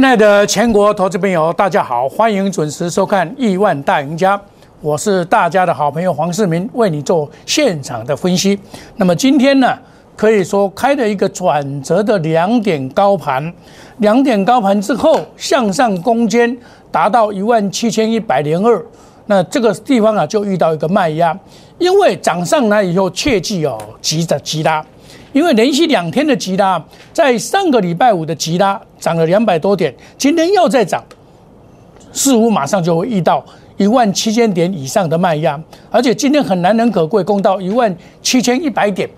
亲爱的全国投资朋友，大家好，欢迎准时收看《亿万大赢家》，我是大家的好朋友黄世明，为你做现场的分析。那么今天呢，可以说开了一个转折的两点高盘，两点高盘之后向上攻坚，达到一万七千一百零二。那这个地方啊，就遇到一个卖压，因为涨上来以后，切记哦，急着急拉。因为连续两天的急拉，在上个礼拜五的急拉涨了两百多点，今天又在涨，似乎马上就会遇到一万七千点以上的卖压，而且今天很难能可贵，攻到一万七千一百点，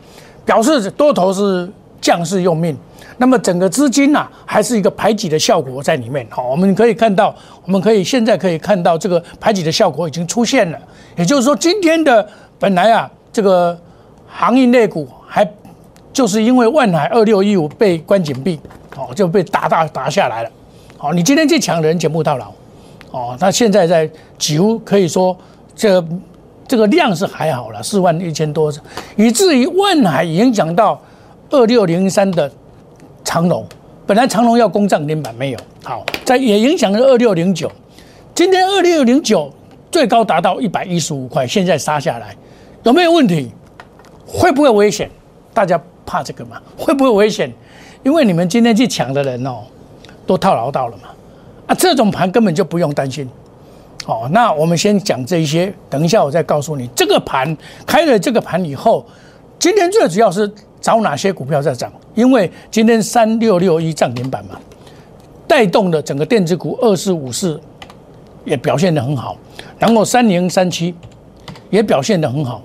表示多头是将士用命。那么整个资金呐，还是一个排挤的效果在里面。好，我们可以看到，我们可以现在可以看到这个排挤的效果已经出现了。也就是说，今天的本来啊，这个行业类股还。就是因为万海二六一五被关紧闭，哦，就被打打打下来了，哦，你今天去抢人全部到牢，哦，那现在在几乎可以说，这这个量是还好了，四万一千多，以至于万海影响到二六零三的长龙，本来长龙要攻涨停板没有，好，在也影响了二六零九，今天二六零九最高达到一百一十五块，现在杀下来，有没有问题？会不会危险？大家。怕这个吗？会不会危险？因为你们今天去抢的人哦，都套牢到了嘛。啊，这种盘根本就不用担心。哦，那我们先讲这一些，等一下我再告诉你，这个盘开了这个盘以后，今天最主要是找哪些股票在涨？因为今天三六六一涨停板嘛，带动的整个电子股二四五四也表现的很好，然后三零三七也表现的很好，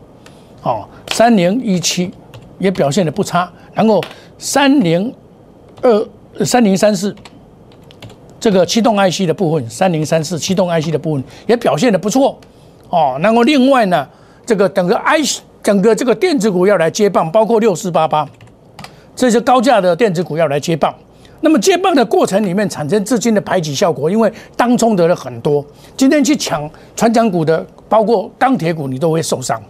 哦，三零一七。也表现的不差，然后三零二三零三四这个驱动 IC 的部分，三零三四驱动 IC 的部分也表现的不错哦。然后另外呢，这个整个 IC 整个这个电子股要来接棒，包括六四八八这些高价的电子股要来接棒。那么接棒的过程里面产生资金的排挤效果，因为当冲的人很多，今天去抢船长股的，包括钢铁股，你都会受伤，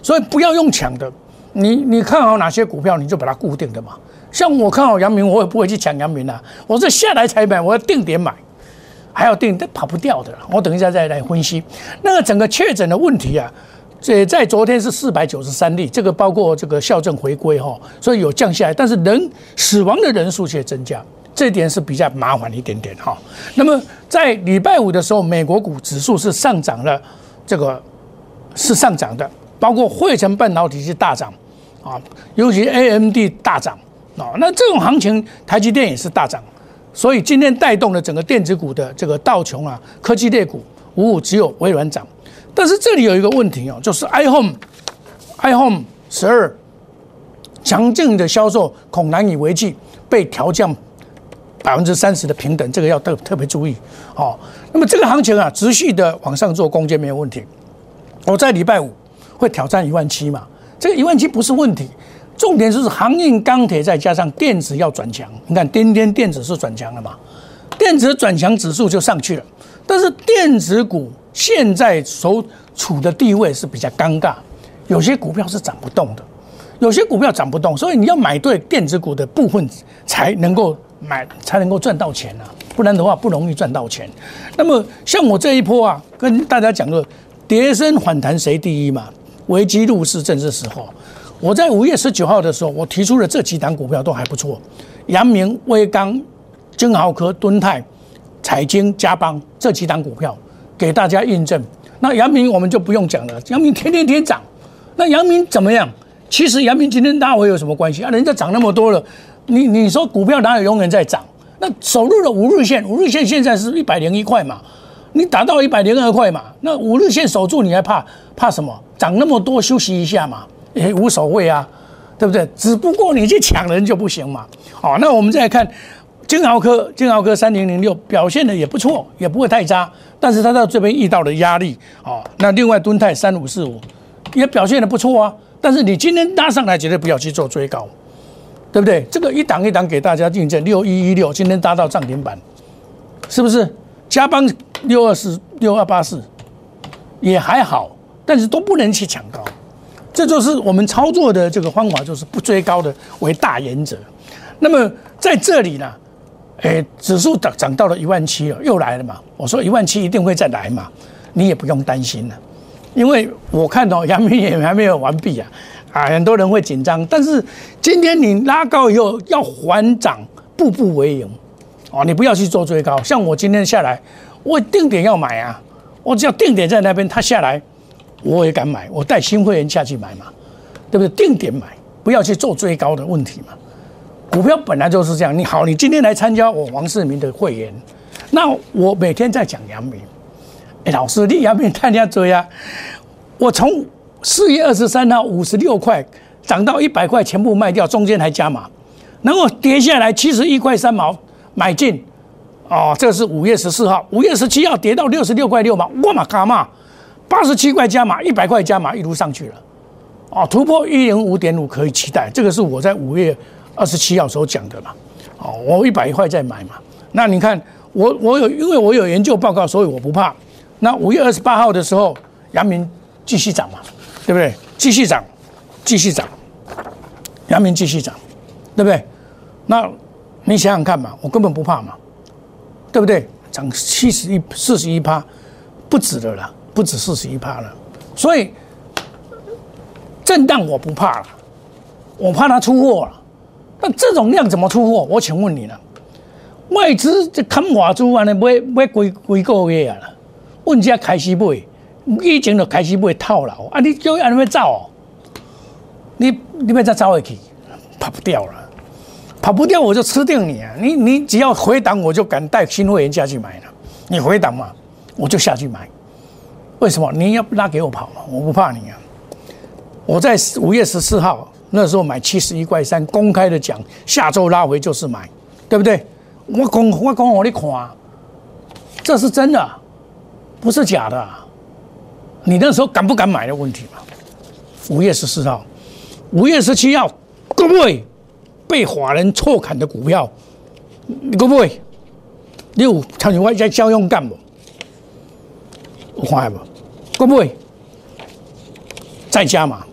所以不要用抢的。你你看好哪些股票，你就把它固定的嘛。像我看好阳明，我也不会去抢阳明啊，我是下来才买，我要定点买，还要定，跑不掉的。我等一下再来分析。那个整个确诊的问题啊，这在昨天是四百九十三例，这个包括这个校正回归哈，所以有降下来，但是人死亡的人数却增加，这点是比较麻烦一点点哈。那么在礼拜五的时候，美国股指数是上涨了，这个是上涨的，包括汇成半导体是大涨。啊，尤其 A M D 大涨啊，那这种行情，台积电也是大涨，所以今天带动了整个电子股的这个道琼啊，科技类股五五只有微软涨，但是这里有一个问题哦，就是 iPhone iPhone 十二强劲的销售恐难以为继，被调降百分之三十的平等，这个要特特别注意哦。那么这个行情啊，持续的往上做攻坚没有问题，我在礼拜五会挑战一万七嘛。这个一万七不是问题，重点就是航运、钢铁再加上电子要转强。你看，今天电子是转强了嘛？电子转强指数就上去了。但是电子股现在所处的地位是比较尴尬，有些股票是涨不动的，有些股票涨不动，所以你要买对电子股的部分才能够买，才能够赚到钱啊，不然的话不容易赚到钱。那么像我这一波啊，跟大家讲个，跌升反弹谁第一嘛？危机入市正是时候。我在五月十九号的时候，我提出了这几档股票都还不错，阳明、威刚、金豪科、敦泰、彩晶、嘉邦这几档股票给大家印证。那阳明我们就不用讲了，阳明天天天涨。那阳明怎么样？其实阳明今天大回有什么关系啊？人家涨那么多了，你你说股票哪有永远在涨？那守住了五日线，五日线现在是一百零一块嘛。你达到一百零二块嘛？那五日线守住，你还怕怕什么？涨那么多，休息一下嘛，也无所谓啊，对不对？只不过你去抢人就不行嘛。好，那我们再来看金豪科，金豪科三零零六表现的也不错，也不会太差，但是它到这边遇到了压力。哦，那另外敦泰三五四五也表现的不错啊，但是你今天拉上来，绝对不要去做追高，对不对？这个一档一档给大家印证，六一一六今天搭到涨停板，是不是？加班六二四六二八四也还好，但是都不能去抢高，这就是我们操作的这个方法，就是不追高的为大原则。那么在这里呢，哎，指数涨涨到了一万七了，又来了嘛。我说一万七一定会再来嘛，你也不用担心了，因为我看到阳明也还没有完毕啊，啊，很多人会紧张。但是今天你拉高以后要还涨，步步为营，哦，你不要去做追高。像我今天下来，我定点要买啊，我只要定点在那边，它下来我也敢买，我带新会员下去买嘛，对不对？定点买，不要去做追高的问题嘛。股票本来就是这样，你好，你今天来参加我王世明的会员，那我每天在讲阳明。哎，老师，你阳明看人家追啊？我从四月二十三号五十六块涨到一百块，全部卖掉，中间还加码，然后跌下来七十一块三毛买进。哦，这个是五月十四号，五月十七号跌到六十六块六毛，我嘛加码，八十七块加码，一百块加码，一路上去了。哦，突破一零五点五可以期待，这个是我在五月。二十七号时候讲的嘛，哦，我一百块再买嘛。那你看，我我有，因为我有研究报告，所以我不怕。那五月二十八号的时候，阳明继续涨嘛，对不对？继续涨，继续涨，阳明继续涨，对不对？那你想想看嘛，我根本不怕嘛，对不对？涨七十一、四十一趴，不止的了，不止四十一趴了。所以震荡我不怕了，我怕它出货了。那这种量怎么出货？我请问你呢，外资这看华珠安尼买买几几个月啊了？问价开始买，以前就开始买套牢啊！你叫安尼要走，你你要再走回去，跑不掉了，跑不掉我就吃定你啊！你你只要回档，我就敢带新会员下去买了。你回档嘛，我就下去买。为什么？你要拉给我跑嘛？我不怕你啊！我在五月十四号。那时候买七十一块三，公开的讲，下周拉回就是买，对不对？我讲我讲我你看，这是真的，不是假的。你那时候敢不敢买的问题嘛？五月十四号，五月十七号，各位被法人错砍的股票，各位，你有参与外在交用干不？有看不？各位，再加码，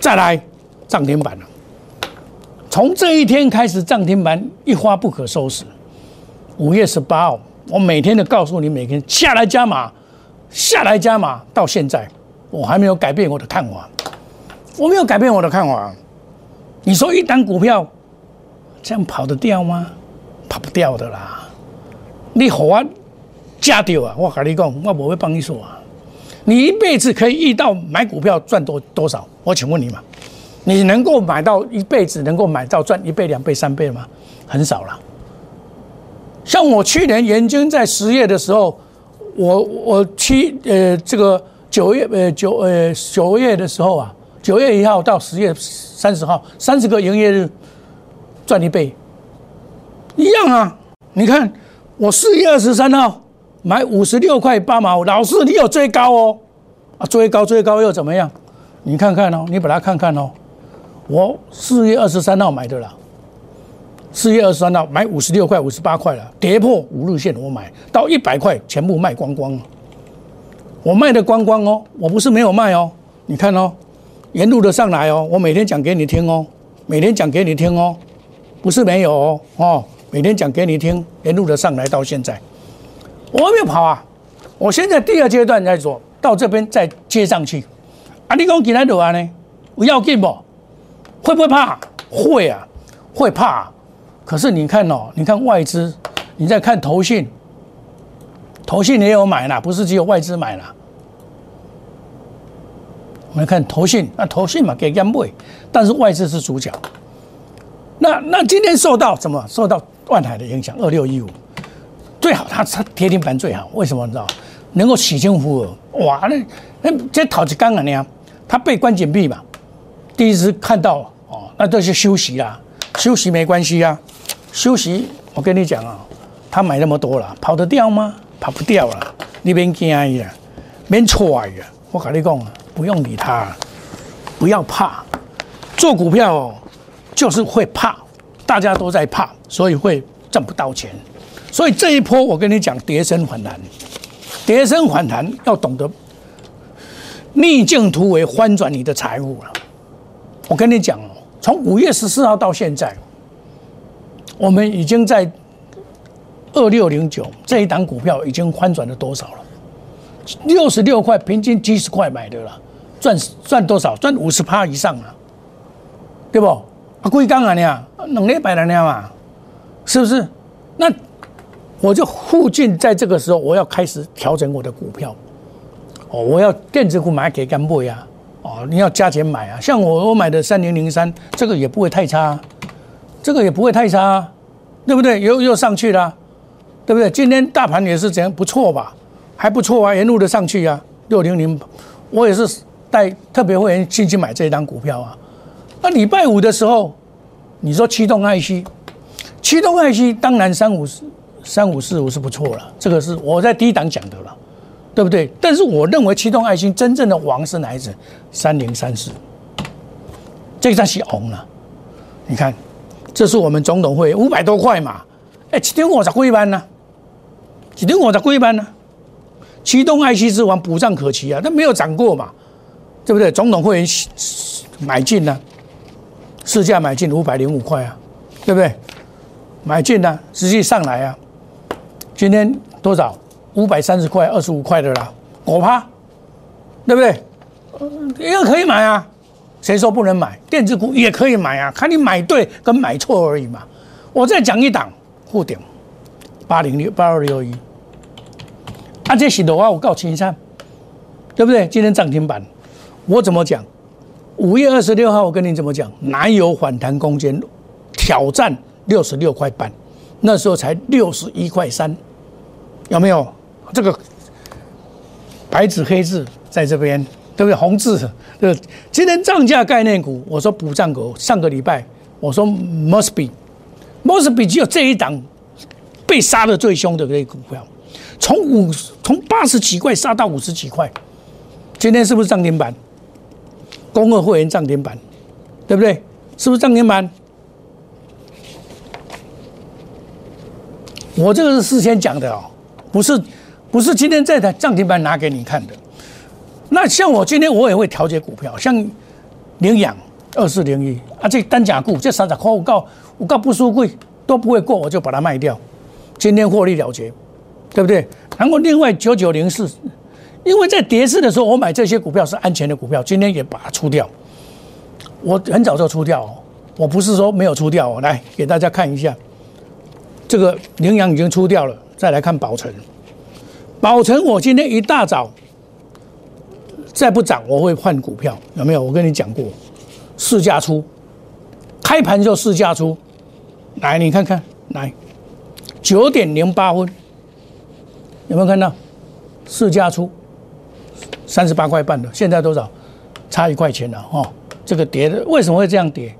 再来。涨停板了，从这一天开始，涨停板一发不可收拾。五月十八号，我每天都告诉你，每天下来加码，下来加码，到现在我还没有改变我的看法，我没有改变我的看法。你说一单股票这样跑得掉吗？跑不掉的啦。你好啊，加掉啊！我跟你讲，我不会帮你说啊。你一辈子可以遇到买股票赚多多少？我请问你嘛。你能够买到一辈子能够买到赚一倍、两倍、三倍吗？很少了。像我去年研究在十月的时候，我我七呃这个九月呃九呃九月的时候啊，九月一号到十月三十号三十个营业日赚一倍，一样啊。你看我四月二十三号买五十六块八毛，老师你有追高哦啊，追高追高又怎么样？你看看哦，你把它看看哦。我四月二十三号买的啦，四月二十三号买五十六块、五十八块了，跌破五日线我买到一百块，全部卖光光了。我卖的光光哦，我不是没有卖哦，你看哦，沿路的上来哦，我每天讲给你听哦，每天讲给你听哦，不是没有哦，哦，每天讲给你听，沿路的上来到现在，我没有跑啊，我现在第二阶段在做到这边再接上去，啊，你讲进来多啊呢？不要紧不？会不会怕？会啊，会怕。可是你看哦，你看外资，你在看投信，投信也有买啦，不是只有外资买啦。我们看投信，那投信嘛给人买，但是外资是主角。那那今天受到什么？受到万海的影响，二六一五，最好它它跌停板最好。为什么你知道？能够洗清浮额。哇，那那这讨几刚啊？你啊，它被关紧闭嘛。第一次看到哦，那都是休息啦，休息没关系啊，休息我跟你讲啊，他买那么多了，跑得掉吗？跑不掉了，你别惊呀，别错呀，我跟你讲啊，不用理他，不要怕，做股票，就是会怕，大家都在怕，所以会挣不到钱，所以这一波我跟你讲，跌升反弹，跌升反弹要懂得逆境突围，翻转你的财务了。我跟你讲哦，从五月十四号到现在，我们已经在二六零九这一档股票已经翻转了多少了？六十六块，平均七十块买的了，赚赚多少？赚五十趴以上啊，对不？啊，贵刚啊你啊，两礼拜了你嘛，是不是？那我就附近在这个时候，我要开始调整我的股票。哦，我要电子股买给干部呀！哦，你要加钱买啊！像我我买的三零零三，这个也不会太差，这个也不会太差，对不对？又又上去了，对不对？今天大盘也是怎样？不错吧？还不错啊，沿路的上去啊，六零零，我也是带特别会员进去买这一张股票啊。那礼拜五的时候，你说驱动 IC，驱动 IC 当然三五四三五四五是不错了，这个是我在低档讲的了。对不对？但是我认为启动爱心真正的王是哪一只？三零三四，这张是红了。你看，这是我们总统会五百多块嘛？哎，启动五十几万呢？启动五十几万呢？启动爱心之王补涨可期啊，它没有涨过嘛？对不对？总统会员买进呢，市价买进五百零五块啊，对不对？买进呢，实际上来啊，今天多少？五百三十块、二十五块的啦，我怕，对不对？一个可以买啊，谁说不能买？电子股也可以买啊，看你买对跟买错而已嘛。我再讲一档，护顶八零六八二六一，啊，这是的话我告青山，对不对？今天涨停板，我怎么讲？五月二十六号我跟你怎么讲？哪有反弹空间？挑战六十六块半，那时候才六十一块三，有没有？这个白纸黑字在这边，对不对？红字，对。今天涨价概念股，我说补涨股。上个礼拜我说 must be，must be 只有这一档被杀的最凶的这股票，从五从八十几块杀到五十几块，今天是不是涨停板？公二会员涨停板，对不对？是不是涨停板？我这个是事先讲的哦，不是。不是今天这台涨停板拿给你看的，那像我今天我也会调节股票，像领养二四零一啊，这单甲股这三十块我告我告不输贵都不会过，我就把它卖掉，今天获利了结，对不对？然后另外九九零四，因为在跌市的时候我买这些股票是安全的股票，今天也把它出掉，我很早就出掉，哦，我不是说没有出掉，哦，来给大家看一下，这个羚羊已经出掉了，再来看宝成。宝成，我今天一大早再不涨，我会换股票，有没有？我跟你讲过，市价出，开盘就市价出，来你看看，来九点零八分，有没有看到？市价出三十八块半的，现在多少？差一块钱了哦。这个跌的为什么会这样跌？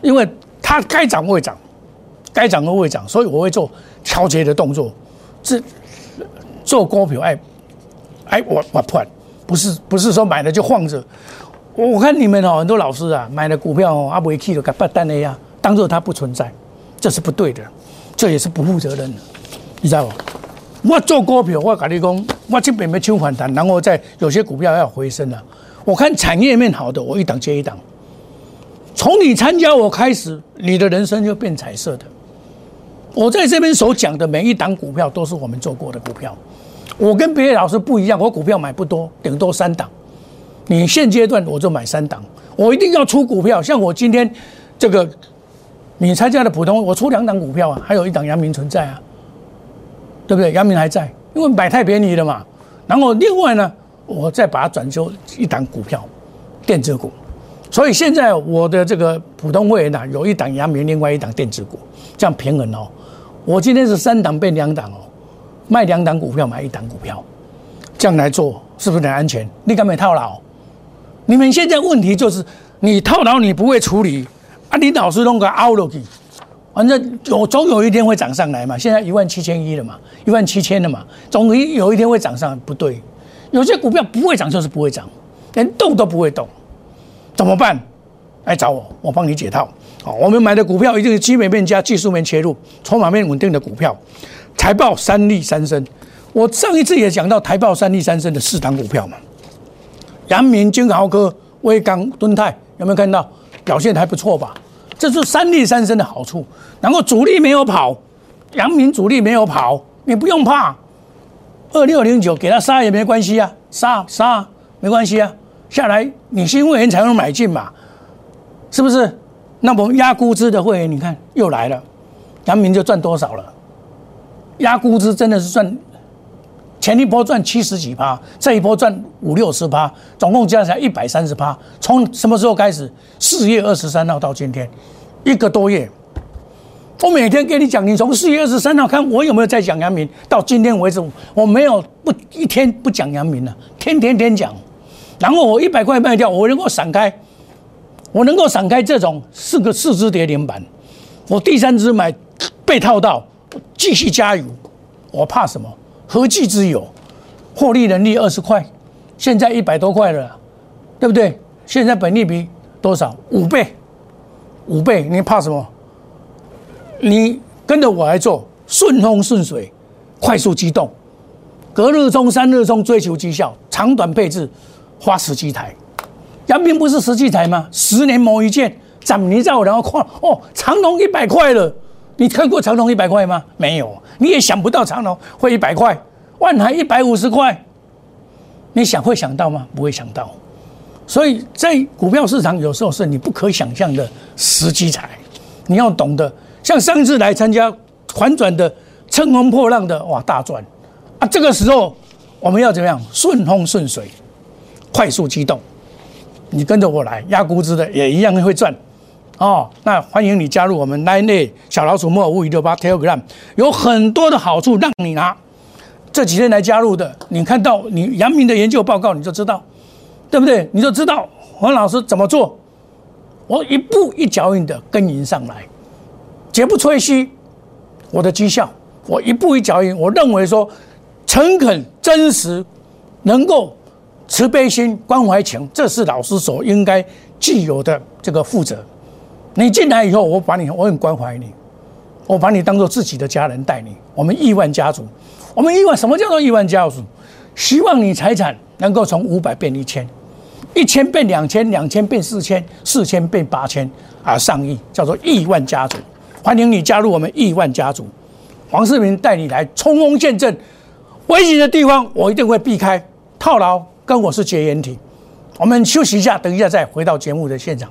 因为它该涨会涨，该涨都会涨，所以我会做调节的动作，这。做股票，哎，哎，我我破，不是不是说买了就放着。我我看你们哦，很多老师啊，买了股票哦，阿不去了，给不单的呀，当做它不存在，这是不对的，这也是不负责任的，你知道不？我做股票，我跟你讲，我这边没抢反弹，然后在有些股票要回升了。我看产业面好的，我一档接一档。从你参加我开始，你的人生就变彩色的。我在这边所讲的每一档股票，都是我们做过的股票。我跟别的老师不一样，我股票买不多，顶多三档。你现阶段我就买三档，我一定要出股票。像我今天这个，你参加的普通，我出两档股票啊，还有一档阳明存在啊，对不对？阳明还在，因为买太便宜了嘛。然后另外呢，我再把它转修一档股票，电子股。所以现在我的这个普通会员呢，有一档阳明，另外一档电子股，这样平衡哦。我今天是三档变两档哦。卖两档股票，买一档股票，这样来做是不是很安全？你敢没套牢？你们现在问题就是，你套牢你不会处理啊！你老是弄个凹落去，反正有总有一天会涨上来嘛。现在一万七千一了嘛，一万七千了嘛，总有有一天会涨上。不对，有些股票不会涨就是不会涨，连动都不会动，怎么办？来找我，我帮你解套。好，我们买的股票一定是基本面加技术面切入，筹码面稳定的股票。台报三利三升，我上一次也讲到台报三利三升的四档股票嘛，阳明、金豪科、威刚、敦泰，有没有看到表现还不错吧？这是三利三升的好处。然后主力没有跑，阳明主力没有跑，你不用怕，二六零九给他杀也没关系啊，杀杀没关系啊，下来你新会员才能买进嘛，是不是？那么压估值的会员，你看又来了，阳明就赚多少了？压估值真的是赚，前一波赚七十几趴，这一波赚五六十趴，总共加起来一百三十趴。从什么时候开始？四月二十三号到今天，一个多月。我每天跟你讲，你从四月二十三号看我有没有在讲阳明，到今天为止，我没有不一天不讲阳明了，天天天讲。然后我一百块卖掉，我能够闪开，我能够闪开这种四个四只跌停板，我第三只买被套到，继续加油，我怕什么？何计之有？获利能力二十块，现在一百多块了，对不对？现在本利比多少？五倍，五倍，你怕什么？你跟着我来做，顺风顺水，快速机动，隔日冲、三日冲，追求绩效，长短配置，花十几台。杨明不是十几台吗？十年磨一剑，涨你在我然后看哦，长隆一百块了。你看过长隆一百块吗？没有，你也想不到长隆会一百块，万海一百五十块，你想会想到吗？不会想到。所以在股票市场，有时候是你不可想象的时机财，你要懂得。像上次来参加反转的乘风破浪的哇大赚啊！这个时候我们要怎么样？顺风顺水，快速机动。你跟着我来压估值的也一样会赚哦。那欢迎你加入我们 Line 小老鼠莫五五六八 Telegram，有很多的好处让你拿。这几天来加入的，你看到你杨明的研究报告你就知道，对不对？你就知道黄老师怎么做，我一步一脚印的跟您上来。绝不吹嘘我的绩效，我一步一脚印。我认为说，诚恳、真实，能够慈悲心、关怀情，这是老师所应该具有的这个负责。你进来以后，我把你，我很关怀你，我把你当做自己的家人待你。我们亿万家族，我们亿万什么叫做亿万家族？希望你财产能够从五百变一千，一千变两千，两千变四千，四千变八千，啊，上亿，叫做亿万家族。欢迎你加入我们亿万家族，黄世明带你来冲锋陷阵，危险的地方我一定会避开，套牢跟我是绝缘体。我们休息一下，等一下再回到节目的现场。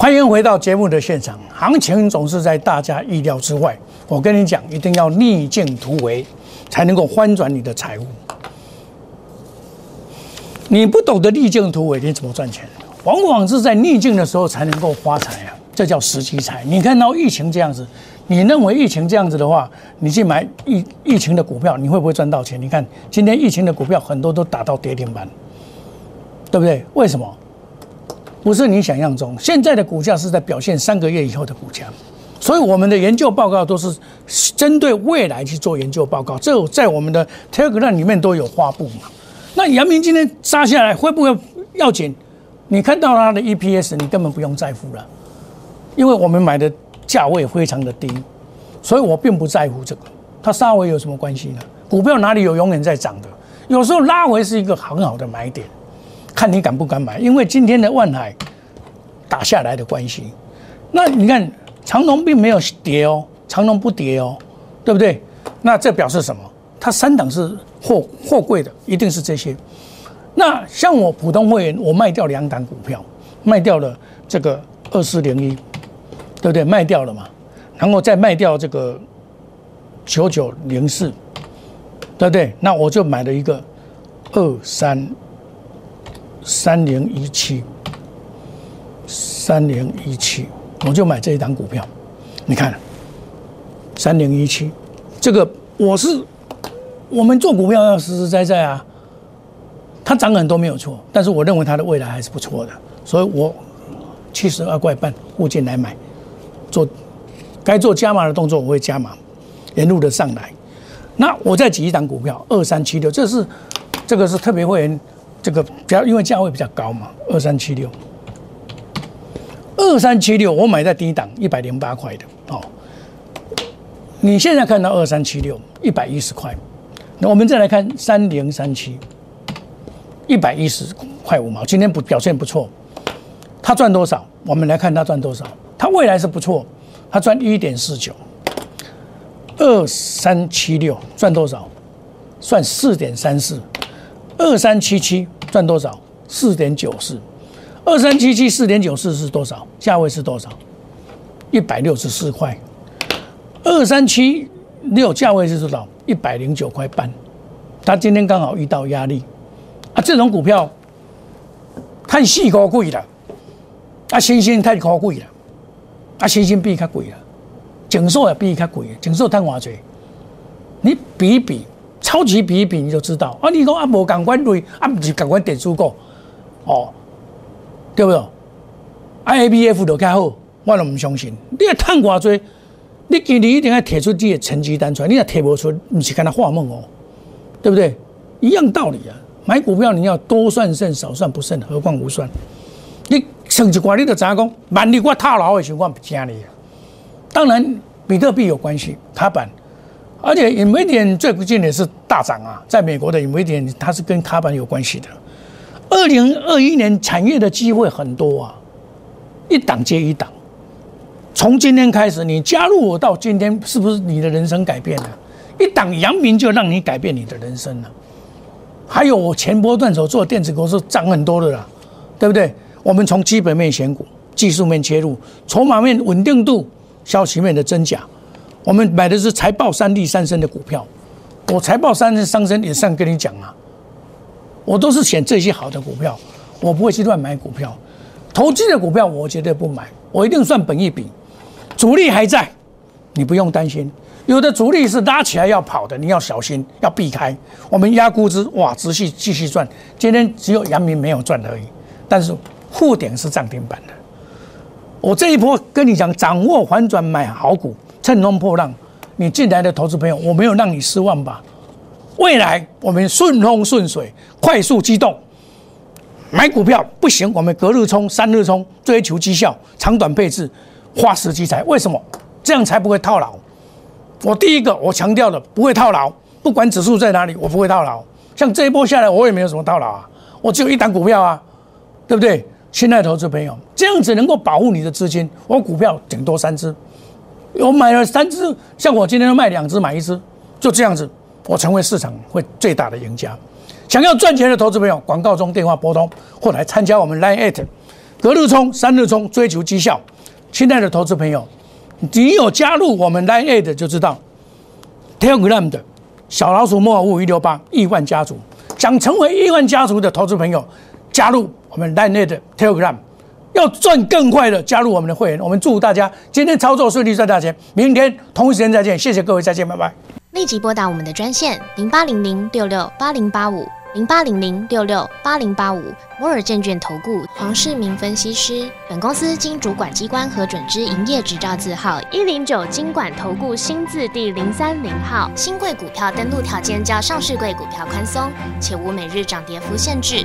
欢迎回到节目的现场。行情总是在大家意料之外。我跟你讲，一定要逆境突围，才能够翻转你的财务。你不懂得逆境突围，你怎么赚钱？往往是在逆境的时候才能够发财啊！这叫时机财。你看到疫情这样子，你认为疫情这样子的话，你去买疫疫情的股票，你会不会赚到钱？你看今天疫情的股票很多都打到跌停板，对不对？为什么？不是你想象中，现在的股价是在表现三个月以后的股价，所以我们的研究报告都是针对未来去做研究报告，这在我们的 Telegram 里面都有发布嘛。那阳明今天杀下来会不会要紧？你看到它的 EPS，你根本不用在乎了，因为我们买的价位非常的低，所以我并不在乎这个。它杀回有什么关系呢？股票哪里有永远在涨的？有时候拉回是一个很好的买点。看你敢不敢买，因为今天的万海打下来的关系，那你看长隆并没有跌哦，长隆不跌哦，对不对？那这表示什么？它三档是货货柜的，一定是这些。那像我普通会员，我卖掉两档股票，卖掉了这个二四零一，对不对？卖掉了嘛，然后再卖掉这个九九零四，对不对？那我就买了一个二三三零一七，三零一七，我就买这一档股票。你看，三零一七，这个我是我们做股票要实实在在啊。它涨很多没有错，但是我认为它的未来还是不错的，所以我七十二块半附近来买，做该做加码的动作我会加码，沿路的上来。那我再举一档股票二三七六，这是这个是特别会员，这个比较因为价位比较高嘛，二三七六，二三七六我买在低档一百零八块的哦。你现在看到二三七六一百一十块，那我们再来看三零三七。一百一十块五毛，今天不表现不错，他赚多少？我们来看他赚多少。他未来是不错，他赚一点四九，二三七六赚多少？算四点三四，二三七七赚多少？四点九四，二三七七四点九四是多少？价位是多少？一百六十四块，二三七六价位是多少？一百零九块半，他今天刚好遇到压力。啊，这种股票太细高贵了，啊，星星太高贵了，啊，星星比较贵了，景寿也比较贵，景寿太偌济，你比一比，超级比一比，你就知道。啊，你讲啊，无港关瑞，啊，不是港关点数股，哦，对不对？I A B F 都较好，我都唔相信。你要赚偌济，你今年一定要提出这个成绩单出来，你若提不出，唔是跟他画梦哦，对不对？一样道理啊。买股票你要多算胜少算不胜，何况无算。你成一寡你就知影讲，万一我套牢的情况不惊你。当然，比特币有关系，卡板，而且隐微点最不近也是大涨啊。在美国的隐微点，它是跟卡板有关系的。二零二一年产业的机会很多啊，一档接一档。从今天开始，你加入我到今天，是不是你的人生改变了？一档阳明就让你改变你的人生了。还有我前波段手做电子公司涨很多的啦，对不对？我们从基本面选股、技术面切入、筹码面稳定度、消息面的真假，我们买的是财报三利三升的股票。我财报三利三升也上跟你讲啊，我都是选这些好的股票，我不会去乱买股票。投机的股票我绝对不买，我一定算本一笔，主力还在，你不用担心。有的主力是拉起来要跑的，你要小心，要避开。我们压估值，哇，持续继续赚。今天只有阳明没有赚而已，但是沪点是涨停板的。我这一波跟你讲，掌握反转买好股，乘风破浪。你进来的投资朋友，我没有让你失望吧？未来我们顺风顺水，快速机动。买股票不行，我们隔日冲、三日冲，追求绩效，长短配置，花时积财。为什么？这样才不会套牢。我第一个，我强调的不会套牢，不管指数在哪里，我不会套牢。像这一波下来，我也没有什么套牢啊，我只有一档股票啊，对不对？亲爱的投资朋友，这样子能够保护你的资金。我股票顶多三只，我买了三只，像我今天卖两只，买一只，就这样子，我成为市场会最大的赢家。想要赚钱的投资朋友，广告中电话拨通，或来参加我们 Line at，隔日冲，三日冲，追求绩效。亲爱的投资朋友。你有加入我们 Line at 就知道，Telegram 的小老鼠莫尔五一六八亿万家族，想成为亿万家族的投资朋友，加入我们 Line A 的 Telegram，要赚更快的加入我们的会员。我们祝大家今天操作顺利赚大钱，明天同一时间再见，谢谢各位，再见，拜拜。立即拨打我们的专线零八零零六六八零八五。零八零零六六八零八五摩尔证券投顾黄世明分析师，本公司经主管机关核准之营业执照字号一零九金管投顾新字第零三零号。新贵股票登录条件较上市贵股票宽松，且无每日涨跌幅限制。